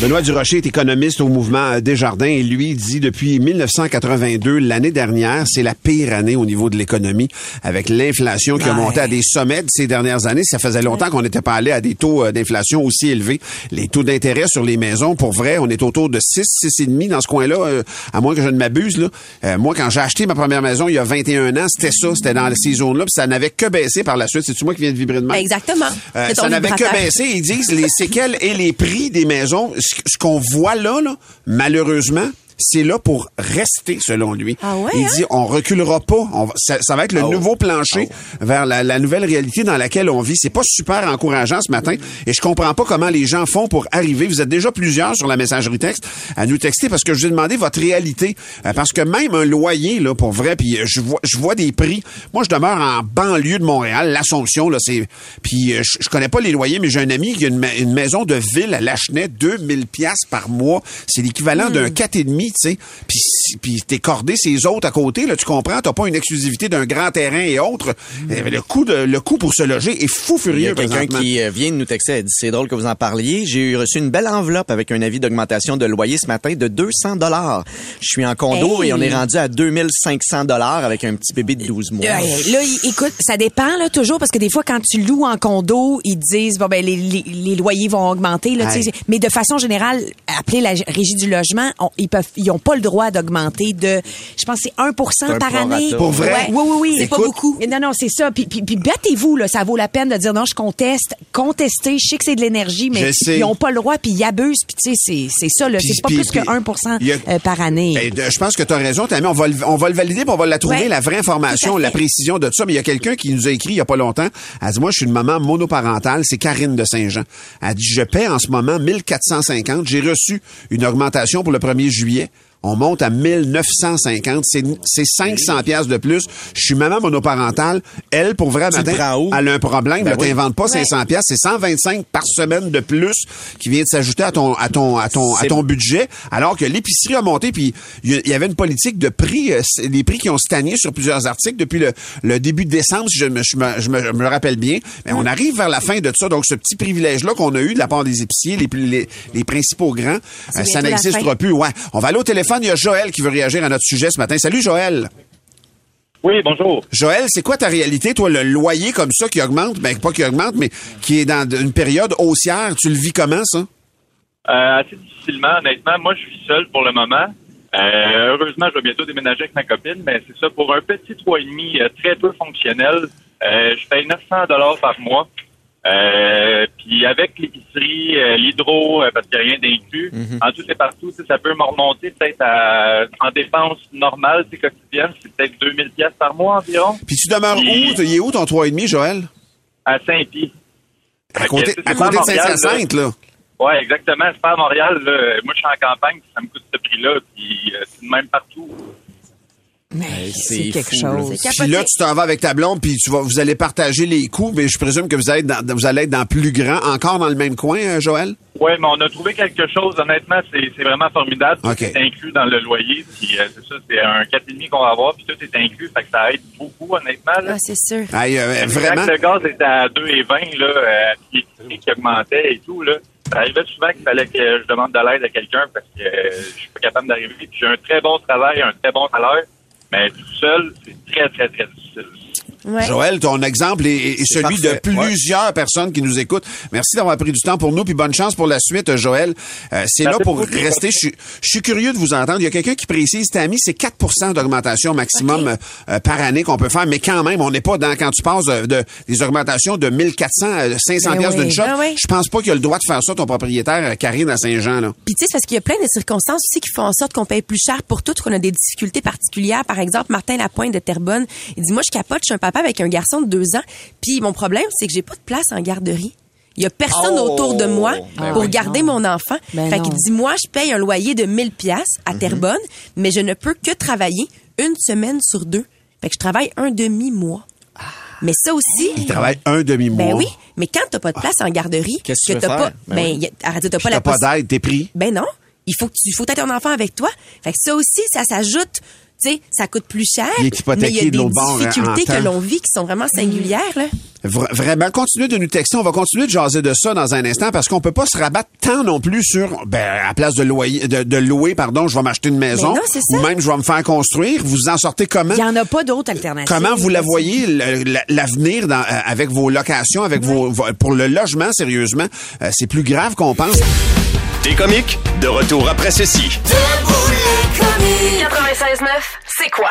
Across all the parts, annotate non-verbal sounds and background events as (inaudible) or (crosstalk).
Benoît Durocher est économiste au mouvement Desjardins et lui dit depuis 1982, l'année dernière, c'est la pire année au niveau de l'économie avec l'inflation qui a monté à des sommets de ces dernières années. Ça faisait longtemps qu'on n'était pas allé à des taux euh, d'inflation aussi élevés. Les taux d'intérêt sur les maisons, pour vrai, on est autour de 6, 6,5 dans ce coin-là, euh, à moins que je ne m'abuse. Là. Euh, moi, quand j'ai acheté ma première maison il y a 21 ans, c'était ça, c'était dans ces zones-là, puis ça n'avait que baissé par la suite. C'est-tu moi qui viens de vibrer de main? Exactement. Euh, C'est ton ça n'avait que baissé. Ils disent les séquelles et les prix des maisons. Ce, qu'on voit là, là, malheureusement, c'est là pour rester, selon lui. Ah ouais, Il hein? dit, on reculera pas. On va- ça, ça va être le nouveau plancher vers la, la nouvelle réalité dans laquelle on vit. C'est pas super encourageant ce matin. Et je comprends pas comment les gens font pour arriver. Vous êtes déjà plusieurs sur la messagerie texte à nous texter parce que je vous ai demandé votre réalité. Euh, parce que même un loyer, là, pour vrai, puis euh, je vois, je vois des prix. Moi, je demeure en banlieue de Montréal, l'Assomption, là, c'est, puis euh, je, je connais pas les loyers, mais j'ai un ami qui a une, ma- une maison de ville à Lachenay, 2000 pièces par mois. C'est l'équivalent d'un 4,5, tu sais. Puis, puis t'es cordé ces autres à côté, là, tu comprends? T'as pas une exclusivité d'un grand terrain et autres. Euh, Le coût de, le coût pour se loger est fou Il y furieux, a quelqu'un qui euh, vient de nous texter, elle dit c'est drôle que vous en parliez. J'ai eu reçu une belle enveloppe avec un avis d'augmentation de loyer ce matin de 200 dollars. Je suis en condo Hey! et on est rendu à 2500 dollars avec un petit bébé de 12 mois. Euh, là, écoute, ça dépend là toujours parce que des fois quand tu loues en condo, ils te disent bon ben les, les, les loyers vont augmenter là, tu sais. Hey. mais de façon générale, appeler la régie du logement, on- ils peuvent ils ont pas le droit d'augmenter de je pense que c'est 1 un par année. Pour vrai? Ouais. Oui oui oui, C'est pas beaucoup. Non non, c'est ça. Puis puis, puis battez-vous là, ça vaut la peine de dire non, je conteste, contester, je sais que c'est de l'énergie mais ils ont pas le droit puis ils abusent puis tu sais c'est c'est ça là, c'est pas puis- plus que puis- 1 il y a- euh, par année. Ben, je pense que tu as raison, Tammy. On va, le, on va le valider, puis on va la trouver, Ouais. la vraie information, la précision de tout ça. Mais il y a quelqu'un qui nous a écrit il y a pas longtemps. Elle dit, moi, je suis une maman monoparentale. C'est Karine de Saint-Jean. Elle dit, je paie en ce moment 1450. J'ai reçu une augmentation pour le 1er juillet. On monte à 1950. C'est, c'est 500 pièces de plus. Je suis maman monoparentale. Elle, pour vrai, matin, elle a un problème. Ben ne oui. t'invente pas 500 pièces. C'est 125 par semaine de plus qui vient de s'ajouter à ton, à ton, à ton, à ton budget, alors que l'épicerie a monté, puis il y avait une politique de prix, euh, les prix qui ont stagné sur plusieurs articles depuis le, le début de décembre, si je me, je me, je me- je me rappelle bien. Mais on arrive vers la fin de ça, donc ce petit privilège-là qu'on a eu de la part des épiciers, les, plus- les, les principaux grands, euh, ça n'existera plus. Ouais. On va aller au téléphone, il y a Joël qui veut réagir à notre sujet ce matin. Salut Joël. Oui, bonjour. Joël, c'est quoi ta réalité, toi, le loyer comme ça qui augmente, ben pas qui augmente, mais qui est dans une période haussière, tu le vis comment ça? Euh, assez difficilement, honnêtement. Moi, je suis seul pour le moment. Euh, heureusement, je vais bientôt déménager avec ma copine, mais c'est ça, pour un petit 3,5 euh, très peu fonctionnel, euh, je paye 900 dollars par mois. Euh, puis avec l'épicerie, euh, l'hydro, euh, parce qu'il n'y a rien d'inclus, en tout et partout, ça peut me remonter peut-être à, en dépenses normales, c'est quotidiennes, c'est peut-être 2000 pièces par mois environ, Puis tu demeures où? Oui. Il est où ton 3,5, Joël? à Saint-Pie. À côté, à de Montréal, là. Saint-Hyacinthe, là. Ouais, exactement. C'est pas à Montréal. Là. Moi, je suis en campagne, ça me coûte ce prix-là, puis c'est le même partout. Mais c'est quelque fou, là. chose. Puis là, tu t'en vas avec ta blonde, puis tu vas, vous allez partager les coûts, mais je présume que vous allez être dans, vous allez être dans plus grand, encore dans le même coin, euh, Joël? Ouais, mais on a trouvé quelque chose. Honnêtement, c'est vraiment formidable. Tout OK. est inclus dans le loyer. Puis euh, c'est ça, c'est un 4,5 qu'on va avoir, puis tout est inclus. Fait que ça aide beaucoup, honnêtement. Là. Ah, c'est sûr. Euh, vraiment? Le gaz était à 2,20, là, euh, puis l'épicerie qui augmentait et tout, là, ça arrivait souvent qu'il fallait que je demande de l'aide à quelqu'un parce que euh, je suis pas capable d'arriver. Puis j'ai un très bon travail, un très bon salaire, mais tout seul, c'est très, très, très difficile. Ouais. Joël, ton exemple est, est C'est celui parfait. de plusieurs personnes qui nous écoutent. Merci d'avoir pris du temps pour nous, puis bonne chance pour la suite, Joël. Euh, c'est là pour beaucoup. rester. Je, suis- je suis curieux de vous entendre. Il y a quelqu'un qui précise, Tammy, c'est 4% d'augmentation maximum euh, euh, par année qu'on peut faire, mais quand même, on n'est pas dans quand tu passes de, de- des augmentations de 1400 à 500 Ben oui, d'une shot. ben oui. Je pense pas qu'il a le droit de faire ça, ton propriétaire, euh, Karine à Saint-Jean. Là. Puis tu sais, c'est parce qu'il y a plein de circonstances aussi qui font en sorte qu'on paye plus cher pour tout, qu'on a des difficultés particulières. Par exemple, Martin Lapointe de Terrebonne, il dit, moi, je capote, je suis un papa avec un garçon de deux ans, puis mon problème, c'est que j'ai pas de place en garderie. Il y a personne Oh! autour de moi Ben pour oui. garder mon enfant. Ben fait non. dit, moi, je paye un loyer de 1000 pièces Mhm. à Terrebonne, mais je ne peux que travailler une semaine sur deux. Fait que je travaille un demi-mois. Mais ça aussi, Il travaille un demi-mois. ben oui, mais quand t'as pas de place en garderie, Qu'est-ce que tu veux t'as pas, Ben ben, oui. y a- arrête, t'as pas T'as la pas possi- d'aide, t'es pris. ben non. Il faut que tu, faut être ton enfant avec toi. Fait que ça aussi, ça s'ajoute. Tu sais, ça coûte plus cher. Il est mais il y a de des hein, difficultés que l'on vit qui sont vraiment singulières, là. Vra- Vraiment, continuez de nous texter. On va continuer de jaser de ça dans un instant parce qu'on peut pas se rabattre tant non plus sur, ben, à place de loyer, de, de louer, pardon, je vais m'acheter une maison. Mais non. Ou même, je vais me faire construire. Vous en sortez comment? Il y en a pas d'autres alternatives. Comment vous la voyez, l'avenir euh, avec vos locations, avec vos, vo- pour le logement, sérieusement? Euh, c'est plus grave qu'on pense. Des comiques, de retour après ceci. 96.9, c'est quoi?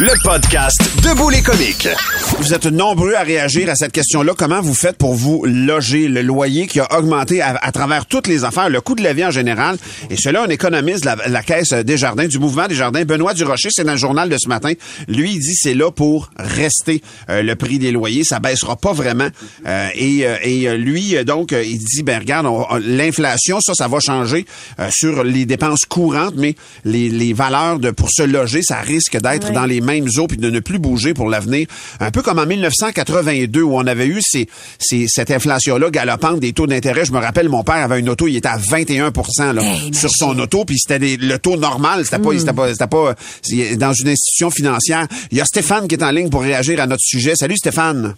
Le podcast Debout les comiques. Vous êtes nombreux à réagir à cette question-là. Comment vous faites pour vous loger le loyer qui a augmenté à, à travers toutes les affaires, le coût de la vie en général? Et cela, on économise la, la caisse des jardins, du mouvement des jardins. Benoît Durocher, c'est dans le journal de ce matin. Lui, il dit c'est là pour rester euh, le prix des loyers. Ça baissera pas vraiment. Euh, et, euh, et euh, lui, donc, il dit, ben regarde, on- on- l'inflation, ça, ça va changer euh, sur les dépenses courantes, mais les, les valeurs de pour se loger, ça risque d'être dans les mêmes eaux puis de ne plus bouger pour l'avenir. Un peu comme en 1982 où on avait eu ces, ces- cette inflation-là galopante des taux d'intérêt. Je me rappelle, mon père avait une auto, il était à 21 là, Hey, sur son auto, puis c'était des- le taux normal, c'était pas, c'était pas, c'était pas dans une institution financière. Il y a Stéphane qui est en ligne pour réagir à notre sujet. Salut Stéphane.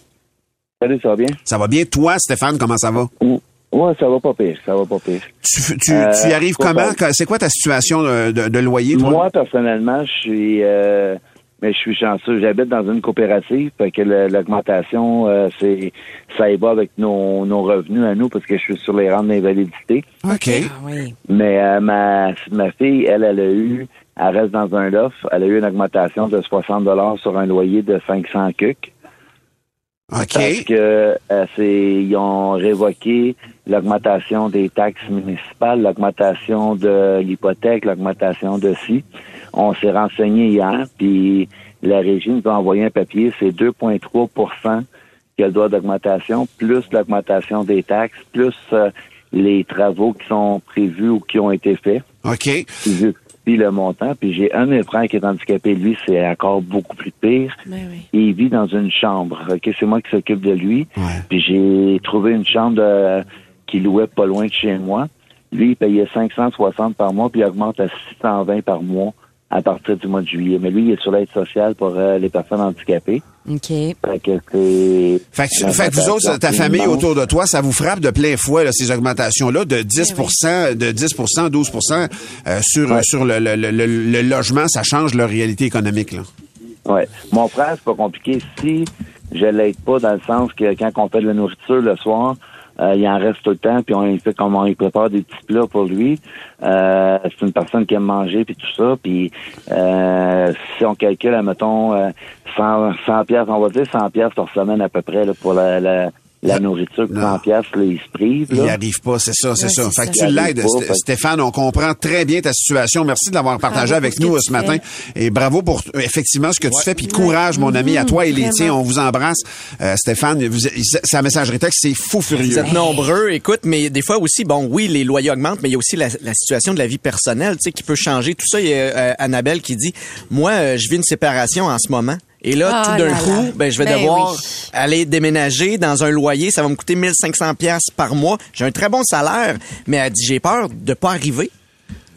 Salut, ça va bien? Ça va bien? Toi, Stéphane, comment ça va? Ouais, ça va pas pire, ça va pas pire. Tu, tu, Euh, tu y arrives pas comment? C'est quoi ta situation de, de- de loyer, toi? Moi, personnellement, je suis euh, mais je suis chanceux. J'habite dans une coopérative, fait que l'augmentation, euh, c'est ça y va avec nos, nos revenus à nous parce que je suis sur les rangs d'invalidité. OK. Ah oui. Mais euh, ma, ma fille, elle, elle a eu, elle reste dans un loft, elle a eu une augmentation de 60 sur un loyer de 500 cucs. Parce OK. que euh, c'est ils ont révoqué l'augmentation des taxes municipales, l'augmentation de l'hypothèque, l'augmentation de ci. On s'est renseigné hier, puis la régie nous a envoyé un papier, c'est 2,3% qu'elle doit d'augmentation, plus l'augmentation des taxes, plus euh, les travaux qui sont prévus ou qui ont été faits. OK. Puis le montant. Puis j'ai un de mes frères qui est handicapé, lui, c'est encore beaucoup plus pire. Ben oui. Et il vit dans une chambre. OK, c'est moi qui s'occupe de lui. Ouais. Puis j'ai trouvé une chambre de, qui louait pas loin de chez moi. Lui, il payait 560 par mois, puis il augmente à 620 par mois à partir du mois de juillet. Mais lui, il est sur l'aide sociale pour euh, les personnes handicapées. OK. Fait que c'est... Fait que, tu- fait que vous autres, ta famille autour de toi, ça vous frappe de plein fouet, là, ces augmentations-là, de 10% de 10% 12 euh, sur, Ouais. sur le, le, le, le- le logement, ça change leur réalité économique. Là. Ouais. Mon frère, c'est pas compliqué. Si je l'aide pas dans le sens que quand on fait de la nourriture le soir, euh, il en reste tout le temps, puis on fait comme on prépare des petits plats pour lui. Euh, c'est une personne qui aime manger puis tout ça. Puis euh, si on calcule, mettons, euh, 100, 100 pièces, on va dire 100 pièces par semaine à peu près là, pour la, la, la nourriture que 100 piastres, là, ils se privent. Il là. pas, c'est ça, c'est Ouais, ça. Fait que ça. tu l'aides, Stéphane. On comprend très bien ta situation. Merci de l'avoir partagé avec nous ce matin. fais. Et bravo pour euh, effectivement ce que tu fais. Puis courage, mon ami, à toi et les tiens. On vous embrasse. Euh, Stéphane, vous, sa messagerie texte, c'est fou furieux. Vous êtes nombreux, écoute, mais des fois aussi, bon, oui, les loyers augmentent, mais il y a aussi la, la situation de la vie personnelle, tu sais, qui peut changer. Tout ça, il y a euh, Annabelle qui dit, moi, euh, je vis une séparation en ce moment. Et là, Ah tout d'un là coup, là. ben, je vais Ben devoir oui. aller déménager dans un loyer. Ça va me coûter 1500 pièces par mois. J'ai un très bon salaire, mais elle dit, j'ai peur de pas arriver.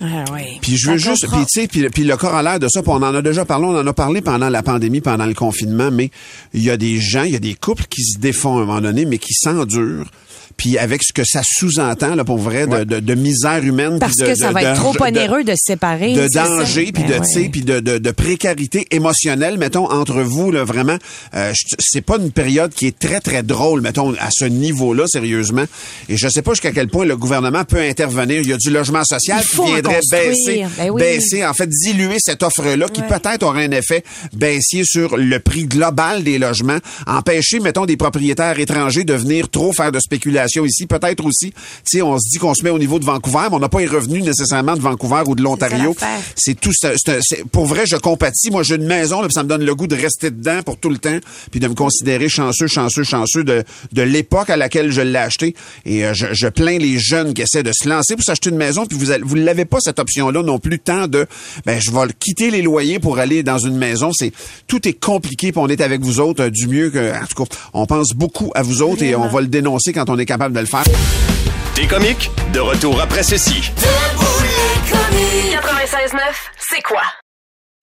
Ah. Puis je veux juste, puis tu sais, puis, puis le corollaire de ça, puis on en a déjà parlé, on en a parlé pendant la pandémie, pendant le confinement, mais il y a des gens, il y a des couples qui se défont à un moment donné, mais qui s'endurent. Puis avec ce que ça sous-entend, là, pour vrai, de, de, de misère humaine. Parce de- que ça va être trop onéreux de se séparer. de danger puis Ben de tu puis de, de, de précarité émotionnelle mettons entre vous là vraiment euh, c'est pas une période qui est très très drôle mettons à ce niveau-là sérieusement et je sais pas jusqu'à quel point le gouvernement peut intervenir il y a du logement social qui viendrait baisser Ben oui. baisser en fait diluer cette offre-là qui Ouais. peut-être aurait un effet baissier sur le prix global des logements empêcher mettons des propriétaires étrangers de venir trop faire de spéculation ici peut-être aussi. Tu sais on se dit qu'on se met au niveau de Vancouver mais on n'a pas les revenus nécessairement de Vancouver ou de l'Ontario. c'est tout c'est- pour vrai je compatis. Moi j'ai une maison là, puis ça me donne le goût de rester dedans pour tout le temps puis de me considérer chanceux chanceux chanceux de de l'époque à laquelle je l'ai acheté. Et euh, je, je plains les jeunes qui essaient de se lancer pour s'acheter une maison puis vous vous l'avez pas cette option là non plus tant de ben je vais quitter les loyers pour aller dans une maison. C'est tout est compliqué puis on est avec vous autres euh, du mieux que en tout cas on pense beaucoup à vous autres et on va le dénoncer quand on est capable de le faire Des comiques, de retour après ceci. 96.9, c'est quoi?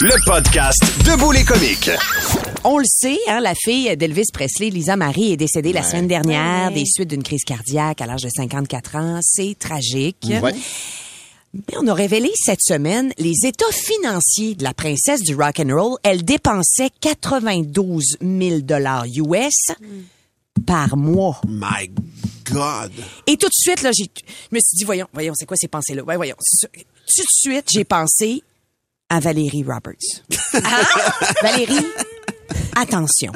Le podcast Debout les comiques. On le sait, hein, la fille d'Elvis Presley, Lisa Marie, est décédée la semaine dernière des suites d'une crise cardiaque à l'âge de 54 ans. C'est tragique. Ouais. Mais on a révélé cette semaine les états financiers de la princesse du rock and roll. Elle dépensait 92 000 dollars US par mois. My God. Et tout de suite, là, j'ai, je me suis dit, voyons, voyons, c'est quoi ces pensées-là? Ouais, voyons. Tout de suite, j'ai pensé à Valérie Roberts. Ah, Valérie, attention.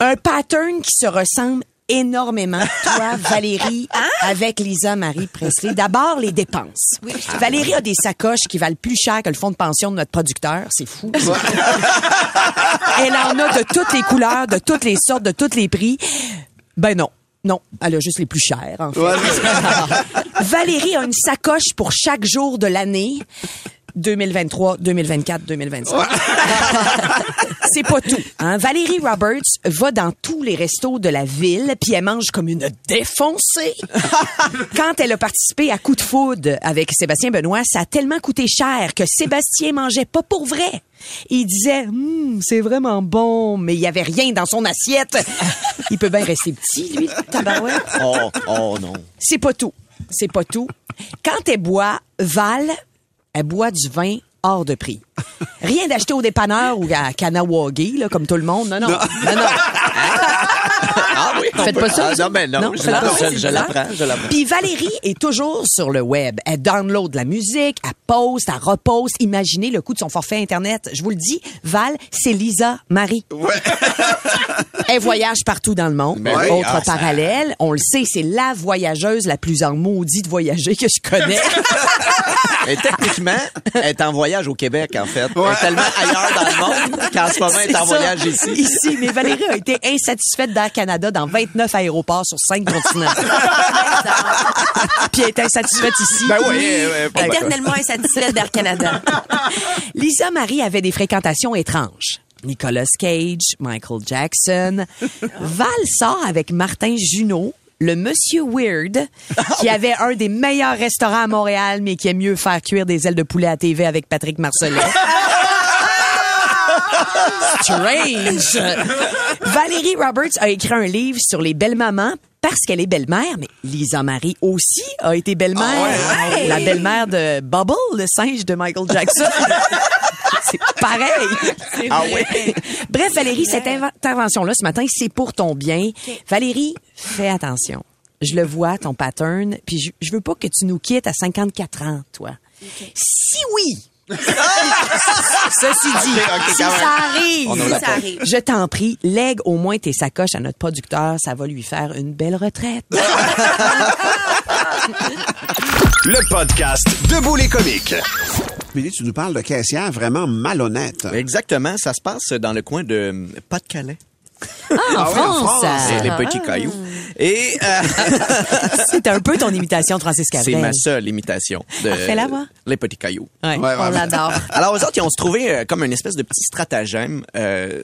Un pattern qui se ressemble énormément, toi, Valérie, avec Lisa Marie Presley. D'abord, les dépenses. Valérie a des sacoches qui valent plus cher que le fonds de pension de notre producteur. C'est fou. Elle en a de toutes les couleurs, de toutes les sortes, de tous les prix. Ben non. Non, elle a juste les plus en fait. Valérie a une sacoche pour chaque jour de l'année. 2023, 2024, 2025. C'est pas tout. Hein? Valérie Roberts va dans tous les restos de la ville, puis elle mange comme une défoncée. (laughs) Quand elle a participé à Coup de foudre avec Sébastien Benoît, ça a tellement coûté cher que Sébastien mangeait pas pour vrai. Il disait, Hum, c'est vraiment bon, mais il y avait rien dans son assiette. Il peut bien rester petit, lui, tabarouette. Oh, oh non. C'est pas tout. C'est pas tout. Quand elle boit, Val, elle boit du vin hors de prix. Rien d'acheter au dépanneur ou à Kanawagi, là, comme tout le monde. Non, non. Non, non. (laughs) Ah oui, on Faites pas ça, Ah, vous? non, ben non, Non, je l'apprends, ça, je- l'apprends. Puis Valérie est toujours sur le web. Elle download la musique, elle poste, elle reposte. Imaginez le coût de son forfait Internet. Je vous le dis, Val, c'est Lisa Marie. (laughs) Elle voyage partout dans le monde. Oui, Autre ah, ça- parallèle, on le sait, c'est la voyageuse la plus en maudit de voyager que je connais. (laughs) Et techniquement, elle est en voyage au Québec, en fait. Elle est tellement ailleurs dans le monde qu'en ce moment, elle est en ça. voyage ici. Ici, mais Valérie a été insatisfaite d'Air Canada dans 29 aéroports sur 5 continents. Puis elle est insatisfaite ici. Ben oui, pas Éternellement insatisfaite d'Air Canada. Lisa Marie avait des fréquentations étranges. Nicolas Cage, Michael Jackson. Val sort avec Martin Junot, le monsieur Weird, qui avait un des meilleurs restaurants à Montréal, mais qui aime mieux faire cuire des ailes de poulet à TV avec Patrick Marcellet. (laughs) Strange. (laughs) Valérie Roberts a écrit un livre sur les belles-mamans parce qu'elle est belle-mère, mais Lisa Marie aussi a été belle-mère. Ah ouais? La belle-mère de Bubble, le singe de Michael Jackson. (laughs) C'est pareil. Ah ouais? Bref, Valérie, cette intervention-là ce matin, c'est pour ton bien. Valérie, fais attention. Je le vois, ton pattern, puis je, je veux pas que tu nous quittes à 54 ans, toi. Si oui, Ceci dit, si ça arrive, Ça je t'en prie, lègue au moins tes sacoches à notre producteur, ça va lui faire une belle retraite. (laughs) Le podcast Debout les comiques. Billy, tu nous parles de caissière vraiment malhonnête. Exactement, ça se passe dans le coin de Pas-de-Calais. Ah, en Ah oui, en France, euh, les petits cailloux. Et euh, (laughs) c'est un peu ton imitation de Francis Cabrel. c'est ma seule imitation de Ah, fais-la voir. les petits cailloux. Ouais. Ouais, On l'adore. (laughs) Alors, eux autres, ils ont se trouvé euh, comme une espèce de petit stratagème. Euh,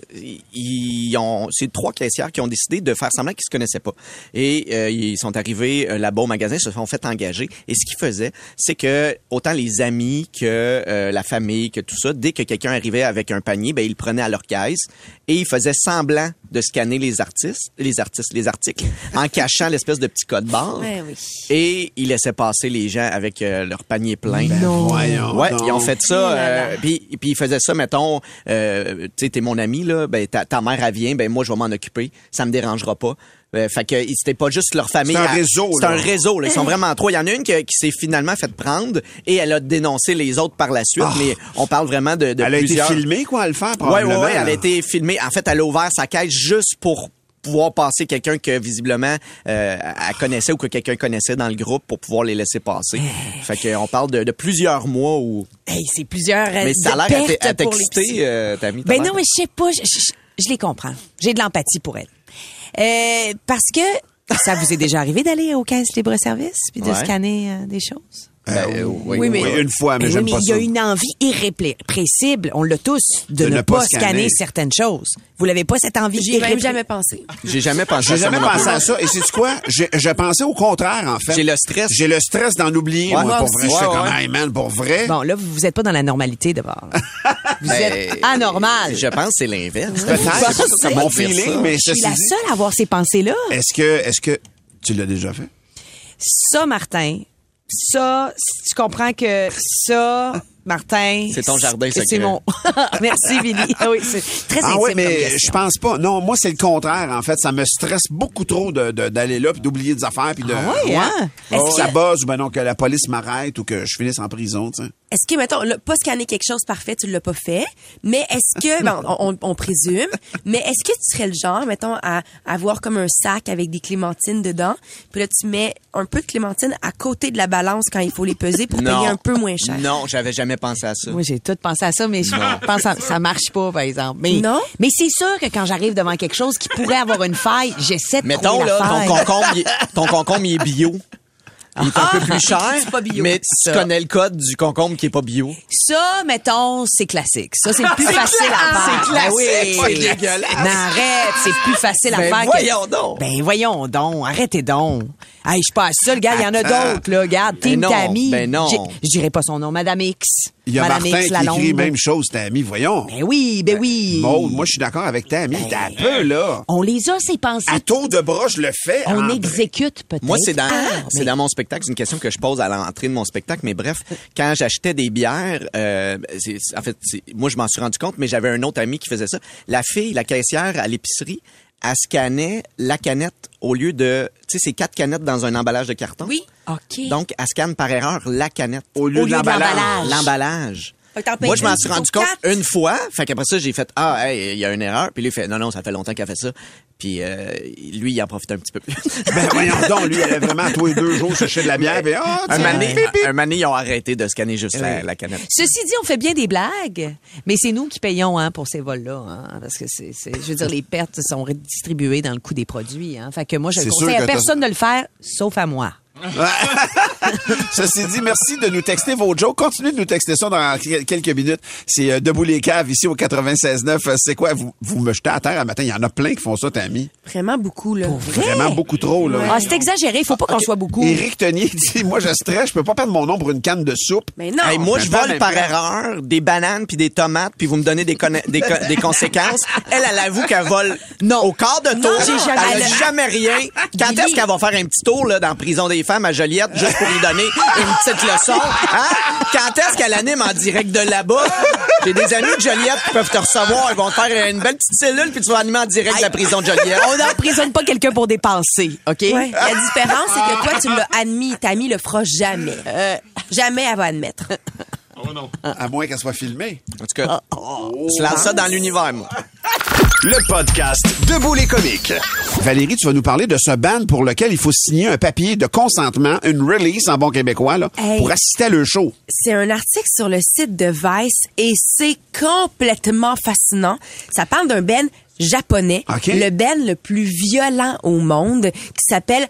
ils ont, c'est trois caissières qui ont décidé de faire semblant qu'ils se connaissaient pas. Et euh, ils sont arrivés euh, là-bas au magasin, se sont fait engager. Et ce qu'ils faisaient, c'est que autant les amis que euh, la famille, que tout ça, dès que quelqu'un arrivait avec un panier, ben ils le prenaient à leur caisse et ils faisaient semblant de scanner les artistes, les artistes, les articles, en cachant l'espèce de petit code barre. Ouais, oui. Et ils laissaient passer les gens avec euh, leur panier plein. Voyons Ouais, donc. ils ont fait ça. euh, puis, puis ils faisaient ça, mettons, euh, tu sais, t'es mon ami, là, ben, ta, ta mère, elle vient, ben, moi, je vais m'en occuper. Ça me dérangera pas. Euh, fait que c'était pas juste leur famille. C'est un Elle- réseau, C'est un réseau, là. Ils sont vraiment trois. Il y en a une qui, qui s'est finalement fait prendre et elle a dénoncé les autres par la suite, Ah. mais on parle vraiment de, de Elle a été plusieurs... filmée, quoi, à le faire, probablement. ouais, ouais, elle a été filmée. En fait, elle a ouvert sa caisse juste pour pouvoir passer quelqu'un que visiblement euh, elle connaissait ou que quelqu'un connaissait dans le groupe pour pouvoir les laisser passer. fait que on parle de, de plusieurs mois où Hey, c'est plusieurs mais euh, ça a l'air à t'exciter, euh, Ben non, mais je sais pas, je, les comprends. J'ai de l'empathie pour elles. Euh, parce que ça vous est déjà arrivé d'aller aux caisses libre-service puis de Ouais. scanner euh, des choses? Ben, euh, oui, Oui, mais- Oui, une fois, mais oui, mais pas il y a ça. une envie irrépressible, on l'a tous, de, ne, pas, scanner. certaines choses. Vous l'avez pas cette envie J'y ai même jamais pensé. J'ai jamais pensé à J'ai ça. jamais pensé à ça. Et c'est quoi? J'ai j'ai pensé au contraire, en fait. J'ai le stress. J'ai le stress d'en oublier, Ouais. moi, Moi pour aussi. vrai. Je fais Ouais, comme, hey, man, pour vrai. Bon, là, vous vous êtes pas dans la normalité d'abord. (laughs) vous Ben, êtes anormal. Je pense que c'est l'inverse. Peut-être, mon feeling, mais Je suis la seule à avoir ces pensées-là. est-ce que, est-ce que tu l'as déjà fait? Ça, Martin, ça, si tu comprends que ça, Martin. C'est ton jardin c'est mon. (laughs) Merci, Billy. Ah oui, c'est très Ah intime ouais, mais je pense pas. Non, moi, c'est le contraire, en fait. Ça me stresse beaucoup trop de, de- d'aller là puis d'oublier des affaires puis de. Ah ouais, hein? Oh, Est-ce ça que- buzz ou ben non, que la police m'arrête ou que je finisse en prison, tu sais? Est-ce que, mettons, là, pas scanner quelque chose parfait, tu l'as pas fait, mais est-ce que, (laughs) bon, on, on présume, mais est-ce que tu serais le genre, mettons, à avoir comme un sac avec des clémentines dedans, puis là, tu mets un peu de clémentines à côté de la balance quand il faut les peser pour Non. payer un peu moins cher? Non, j'avais jamais pensé à ça. Moi, j'ai tout pensé à ça, mais je pense que ça marche pas, par exemple. Mais, Non? Mais c'est sûr que quand j'arrive devant quelque chose qui pourrait avoir une faille, j'essaie de Mettons, trouver là, la ton faille. concombre, il est, ton concombre, il est bio. Il est un peu plus cher, (laughs) pas bio. mais tu connais le code du concombre qui est pas bio. Ça, mettons, c'est classique. Ça, c'est le plus facile à faire. C'est Ben classique, oui. c'est dégueulasse. Mais arrête, c'est plus facile à Ben faire. que- voyons donc. Ben voyons donc, arrêtez donc. Hey, je suis pas seul, gars, il y en a d'autres, là. Regarde, Team non, Tammy. ben non. Je dirais pas son nom, Madame X. Il y a Madame Martin X, qui la écrit même chose, t'as ami, voyons. Ben oui, ben oui. Maud, moi, je suis d'accord avec ta amie. T'as un peu, là. On les a, ces pensées. À tour de bras, je le fais. On en- exécute peut-être. Moi, c'est dans, Ah, c'est mais- dans mon spectacle. C'est une question que je pose à l'entrée de mon spectacle. Mais bref, quand j'achetais des bières, euh, c'est- en fait, c'est- moi, je m'en suis rendu compte, mais j'avais un autre ami qui faisait ça. La fille, la caissière à l'épicerie, elle scannait la canette au lieu de, tu sais, c'est quatre canettes dans un emballage de carton. Oui. OK. Donc, elle scanne par erreur la canette. Au lieu de l'emballage. L'emballage. Moi, je m'en suis rendu compte quatre? une fois. Fait qu'après ça, j'ai fait, ah, hey, il y a une erreur. Puis lui, il fait, non, non, ça fait longtemps qu'il a fait ça. Puis euh, lui, il en profite un petit peu plus. (laughs) Ben, voyons donc, lui, elle est vraiment tous les deux jours chercher de la bière. puis, ah, un donné, un donné, ils ont arrêté de scanner juste la, la canette. Ceci dit, on fait bien des blagues, mais c'est nous qui payons hein, pour ces vols-là, hein, parce que c'est, je veux dire, les pertes sont redistribuées dans le coût des produits. Hein, fait que moi, je conseille à personne de le faire, sauf à moi. (laughs) Ceci dit, merci de nous texter vos jokes. Continuez de nous texter ça dans quel- quelques minutes. C'est euh, Debout les caves ici au 96.9. Euh, C'est quoi? Vous, vous me jetez à terre à matin. Il y en a plein qui font ça, Tammy. Vraiment beaucoup, là. Vraiment beaucoup trop, là. Ah, c'est exagéré. Il faut pas qu'on soit beaucoup. Éric Tenier (laughs) dit, moi, je stresse. Je peux pas perdre mon nom pour une canne de soupe. Mais non. Hey, moi, Mais je vole même par temps. erreur des bananes puis des tomates, puis vous me donnez des, conna- des, co- des conséquences. Elle, elle avoue qu'elle vole Non. au quart de tour. Elle a Elle- jamais rien. Quand est-ce qu'elle va faire un petit tour là, dans la prison des femmes à Joliette, juste pour lui donner une petite leçon? Hein? Quand est-ce qu'elle anime en direct de là-bas? J'ai des amis de Joliette qui peuvent te recevoir. Ils vont te faire une belle petite cellule, puis tu vas animer en direct de la prison de Joliette. On n'emprisonne pas quelqu'un pour des pensées, OK? Ouais. La différence, c'est que toi, tu l'as admis. Ta amie le fera jamais. Euh. Jamais elle va admettre. À moins qu'elle soit filmée. En tout cas, je lance ça dans l'univers, moi. Le podcast Debout les comiques. Valérie, tu vas nous parler de ce band pour lequel il faut signer un papier de consentement, une release en bon québécois, là, Hey. pour assister à le show. C'est un article sur le site de Vice et c'est complètement fascinant. Ça parle d'un Ben japonais, OK. le Ben le plus violent au monde, qui s'appelle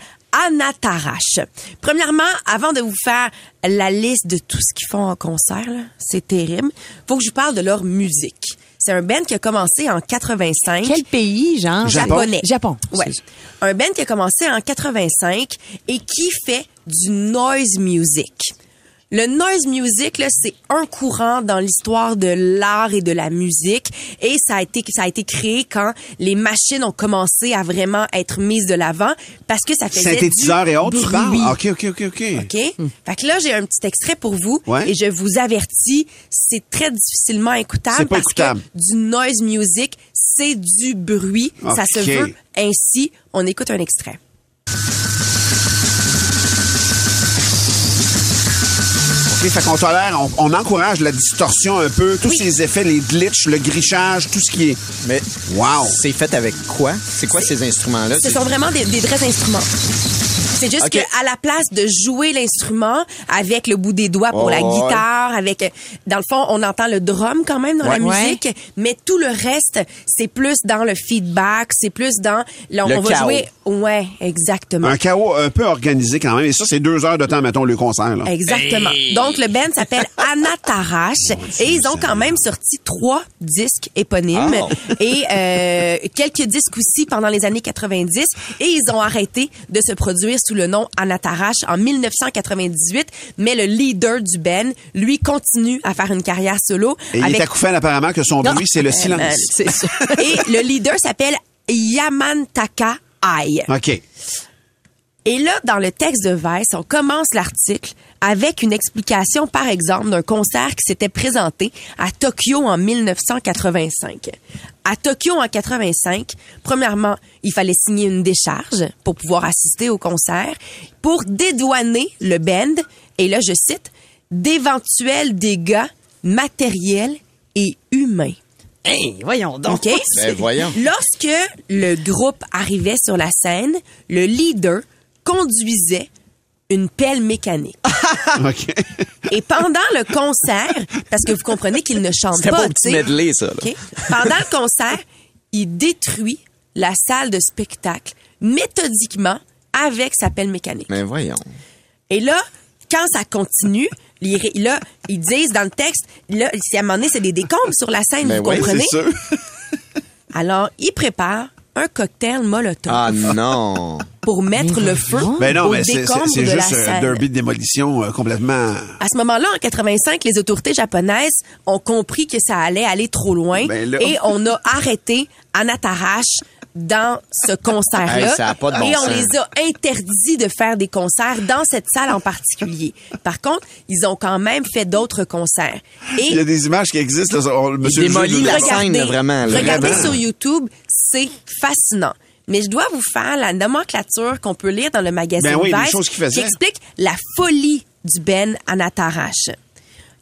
Anatarash. Premièrement, avant de vous faire la liste de tout ce qu'ils font en concert, là, c'est terrible, faut que je vous parle de leur musique. C'est un band qui a commencé en 85. Quel pays, genre? Japon. Japonais. Japon. Ouais. Un band qui a commencé en 85 et qui fait du noise music. Le noise music, c'est un courant dans l'histoire de l'art et de la musique. Et ça a été, ça a été créé quand les machines ont commencé à vraiment être mises de l'avant parce que ça faisait Synthétiseur du et autres, tu parles? OK, OK, OK, OK. OK? Fait que là, j'ai un petit extrait pour vous. Ouais. Et je vous avertis, c'est très difficilement écoutable. Pas parce écoutable. que du noise music, c'est du bruit. Ça se veut ainsi. On écoute un extrait. OK, fait qu'on tolère, on, on encourage la distorsion un peu, tous ces effets, les glitches, le grichage, tout ce qui est... Mais Wow! c'est fait avec quoi? C'est quoi ces instruments-là? Ce sont vraiment des, des vrais instruments. C'est juste OK. qu'à la place de jouer l'instrument avec le bout des doigts pour Oh, la ouais. guitare, avec dans le fond, on entend le drum quand même dans la Ouais. musique, mais tout le reste, c'est plus dans le feedback, c'est plus dans là, Le on va chaos. jouer ouais, exactement. Un chaos un peu organisé quand même. Et ça, c'est deux heures de temps, mettons, le concert. Là. Exactement. Donc, le band s'appelle (laughs) Anatarash et ils ont quand même sorti trois disques éponymes Oh. (laughs) et euh, quelques disques aussi pendant les années 90 et ils ont arrêté de se produire sous le nom Anatarash en 1998, mais le leader du band, lui, continue à faire une carrière solo. Et il est acouphène apparemment que son bruit, c'est le silence. Euh, c'est ça. Et le leader s'appelle Yamantaka Ai. OK. Et là, dans le texte de Vice, on commence l'article avec une explication, par exemple, d'un concert qui s'était présenté à Tokyo en 1985. À Tokyo en 85, premièrement, il fallait signer une décharge pour pouvoir assister au concert, pour dédouaner le band, et là, je cite, d'éventuels dégâts matériels et humains. Hey, voyons donc. OK? Ben, voyons. Lorsque le groupe arrivait sur la scène, le leader conduisait une pelle mécanique. (laughs) OK. Et pendant le concert, parce que vous comprenez qu'il ne chante C'était pas, petit sais. medley, ça. Pendant le concert, il détruit la salle de spectacle méthodiquement avec sa pelle mécanique. Mais voyons. Et là, quand ça continue, les là, ils disent dans le texte, là, si à un moment donné, c'est des décombres sur la scène, vous oui, comprenez? Sûr. Alors, ils préparent un cocktail molotov Ah non. Pour mettre le feu Ben non, aux mais c'est c'est- décombres c'est de la juste un derby de démolition euh, complètement... À ce moment-là, en 85, les autorités japonaises ont compris que ça allait aller trop loin Ben là. et on a arrêté Anatarash dans ce (laughs) concert-là. Hey, ça a pas de bon et on sens. les a interdits de faire des concerts dans cette salle en particulier. Par contre, ils ont quand même fait d'autres concerts. Il y a des images qui existent. Là, on- monsieur le démolit la là. scène, là, vraiment, là. regardez Vraiment. sur YouTube, c'est fascinant. Mais je dois vous faire la nomenclature qu'on peut lire dans le magazine Ben oui, Vice qui explique la folie du Ben Anatarash.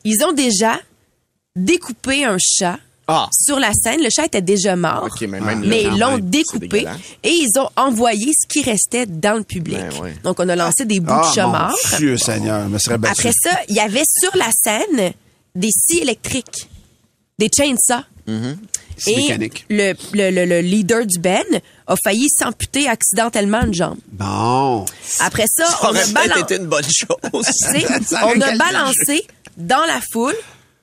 Ils ont déjà découpé un chat Ah. sur la scène. Le chat était déjà mort. Mais mais ils l'ont découpé et ils ont envoyé ce qui restait dans le public. Ben. Donc, on a lancé des bouts Ah, de chat mon mort. Dieu Seigneur, me serais battu. Après ça, il y avait sur la scène des scies électriques, des chainsaws C'est Et mécanique. le, le, le, le leader du Ben a failli s'amputer accidentellement une jambe. Bon. Après ça, Ça on a, peut-être balan- été une bonne chose. (laughs) on a balancé dans la foule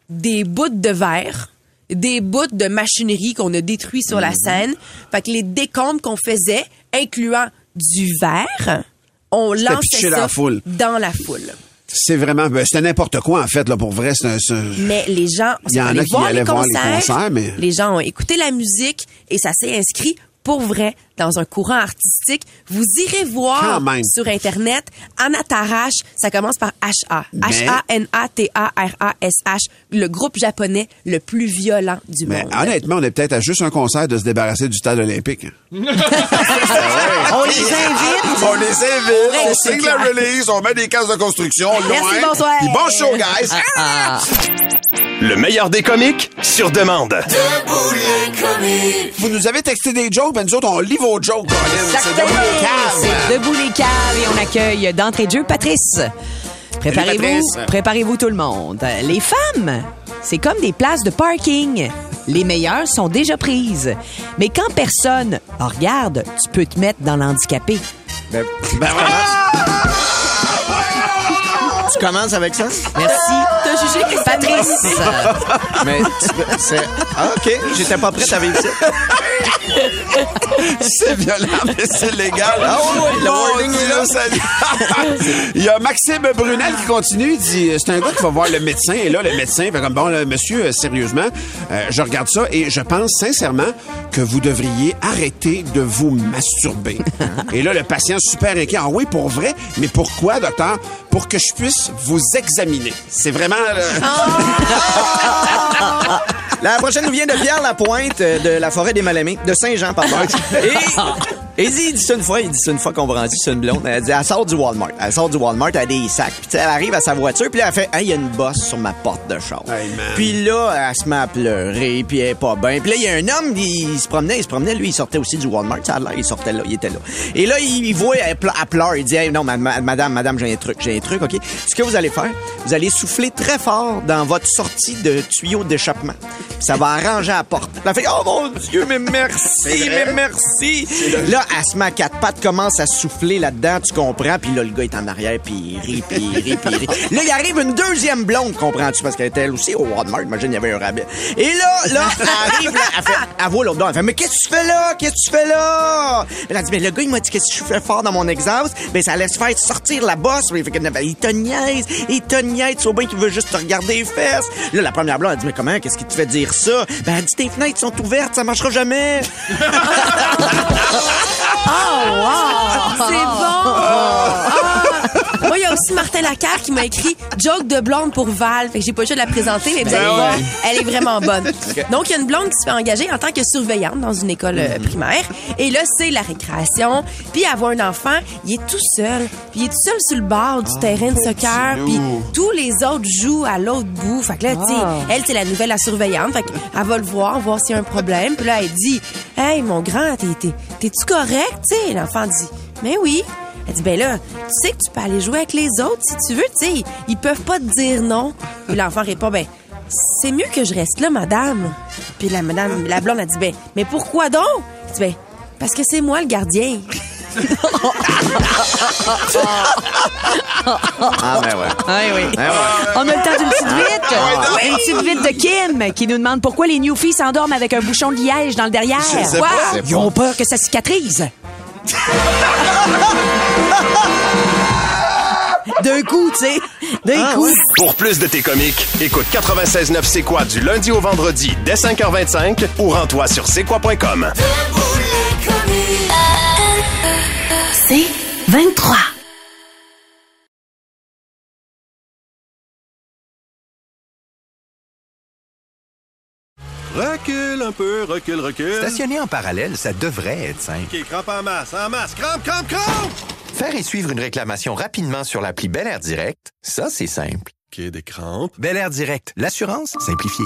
des bouts de verre, des bouts de machinerie qu'on a détruits sur la scène. Fait que les décombres qu'on faisait, incluant du verre, on lançait ça dans la foule. dans la foule. C'est vraiment, ben, c'était n'importe quoi, en fait, là, pour vrai. C'est un- Mais les gens, Il y en a qui allaient les voir les concerts, concerts, mais- les gens ont écouté la musique et ça s'est inscrit pour vrai dans un courant artistique. Vous irez voir sur Internet Anna Tarash, ça commence par H-A. H-A-N-A-T-A-R-A-S-H, le groupe japonais le plus violent du Mais monde. honnêtement, on est peut-être à juste un concert de se débarrasser du stade olympique. (laughs) On les invite. On les invite, Ouais, on signe la release, on met des cases de construction Merci, loin. bonsoir. Puis bon show, guys! Ah. Le meilleur des comiques sur demande. Vous nous avez texté des jokes, ben nous autres, on lit vos jokes, Exactement. de les caves. C'est Debout les caves et on accueille d'entrée de jeu Patrice. Préparez-vous, préparez-vous tout le monde. Les femmes, c'est comme des places de parking. Les meilleures sont déjà prises. Mais quand personne regarde, tu peux te mettre dans l'handicapé. Ben, Ben voilà. tu commences avec ça? Merci. T'as jugé Patrice. (laughs) Mais tu- c'est. Ah, OK. J'étais pas prête à vivre ça. (laughs) C'est violent, mais c'est légal. Ah oui, le Dieu, est là. ça- (laughs) Il y a Maxime Brunel qui continue. Il dit, c'est un gars qui va voir le médecin. Et là, le médecin fait comme, bon, là, monsieur, euh, sérieusement, euh, je regarde ça et je pense sincèrement que vous devriez arrêter de vous masturber. et là, le patient super inquiet. Ah oui, pour vrai? Mais pourquoi, docteur? Pour que je puisse vous examiner. C'est vraiment... euh, (laughs) La prochaine nous vient de Pierre Lapointe, euh, de la forêt des Mal-Aimés, de Saint-Jean, pardon. (laughs) Et, et il dit, ça une fois, il dit ça une fois qu'on va rendre c'est une blonde. Elle dit, elle sort du Walmart. Elle sort du Walmart, elle a des sacs. Puis elle arrive à sa voiture, puis là, elle fait, hey, il y a une bosse sur ma porte de char. Hey, puis là, elle se met à pleurer, puis elle est pas bien. Puis là, il y a un homme, il, il se promenait, il se promenait, lui, il sortait aussi du Walmart. Ça a il sortait là, il était là. Et là, il, il voit, elle, elle pleure. Il dit, hey, non, ma- ma- madame, madame, j'ai un truc, j'ai un truc, OK? Ce que vous allez faire, vous allez souffler très fort dans votre sortie de tuyau d'échappement. Ça va arranger la porte. Elle fait, oh mon Dieu, mais merci, mais merci. Là, elle se met à quatre pattes, commence à souffler là-dedans, tu comprends? Puis là, le gars est en arrière, puis il rit, puis il rit, puis il rit. Là, il arrive une deuxième blonde, comprends-tu? Parce qu'elle était elle aussi au Walmart. Imagine, il y avait un rabais. Et là, là, elle arrive, là, elle fait, elle voit l'autre blonde. Elle fait, mais qu'est-ce que tu fais là? Qu'est-ce que tu fais là? Elle a dit, mais le gars, il m'a dit que si je fais fort dans mon exhaust, ben, ça laisse faire sortir la bosse. Il fait que, ben, il te niaise, il te niaise. Tu vois bien qu'il veut juste te regarder les fesses. Là, la première blonde, elle dit, mais comment? Qu'est-ce qui te fait dire ça? Ben, elle dit, tes fenêtres sont ouvertes, ça marchera jamais. (laughs) C'est bon! Ah! Moi, il y a aussi Martin Lacaire qui m'a écrit Joke de blonde pour Val. Fait que j'ai pas le choix de la présenter, mais vous allez Ben voir, elle est vraiment bonne. Donc, il y a une blonde qui se fait engager en tant que surveillante dans une école euh, primaire. Et là, c'est la récréation. Puis, elle voit un enfant, il est tout seul. Puis, il est tout seul sur le bord du terrain de soccer. Puis, tous les autres jouent à l'autre bout. Fait que là, tu sais, elle, c'est la nouvelle la surveillante. Fait qu'elle va le voir, voir s'il y a un problème. Puis là, elle dit Hey, mon grand, t'es- t'es- t'es-tu correct? Tu sais, l'enfant dit Mais oui. Elle dit, ben là, tu sais que tu peux aller jouer avec les autres si tu veux, tu sais, ils, peuvent pas te dire non. Puis l'enfant répond, ben, c'est mieux que je reste là, madame. Puis la madame, la blonde a dit, ben, mais pourquoi donc? Elle dit, ben, parce que c'est moi le gardien. Ah, ben ouais. Ah oui. Ben ouais. On a le temps d'une petite vite. Une petite vite de Kim qui nous demande pourquoi les Newfies s'endorment avec un bouchon de liège dans le derrière. Je sais Quoi? pas, c'est Ils ont peur que ça cicatrise. (laughs) (laughs) D'un coup, tu sais. D'un coup. Pour plus de tes comiques, écoute 96.9 C'est quoi du lundi au vendredi dès 5h25 ou rends-toi sur c'est quoi.com. C'est 23. Recule un peu, recule, recule. Stationner en parallèle, ça devrait être simple. OK, crampe en masse, en masse, crampe, crampe, crampe! Faire et suivre une réclamation rapidement sur l'appli Bel Air Direct, ça, c'est simple. OK, des crampes. Bel Air Direct, l'assurance simplifiée.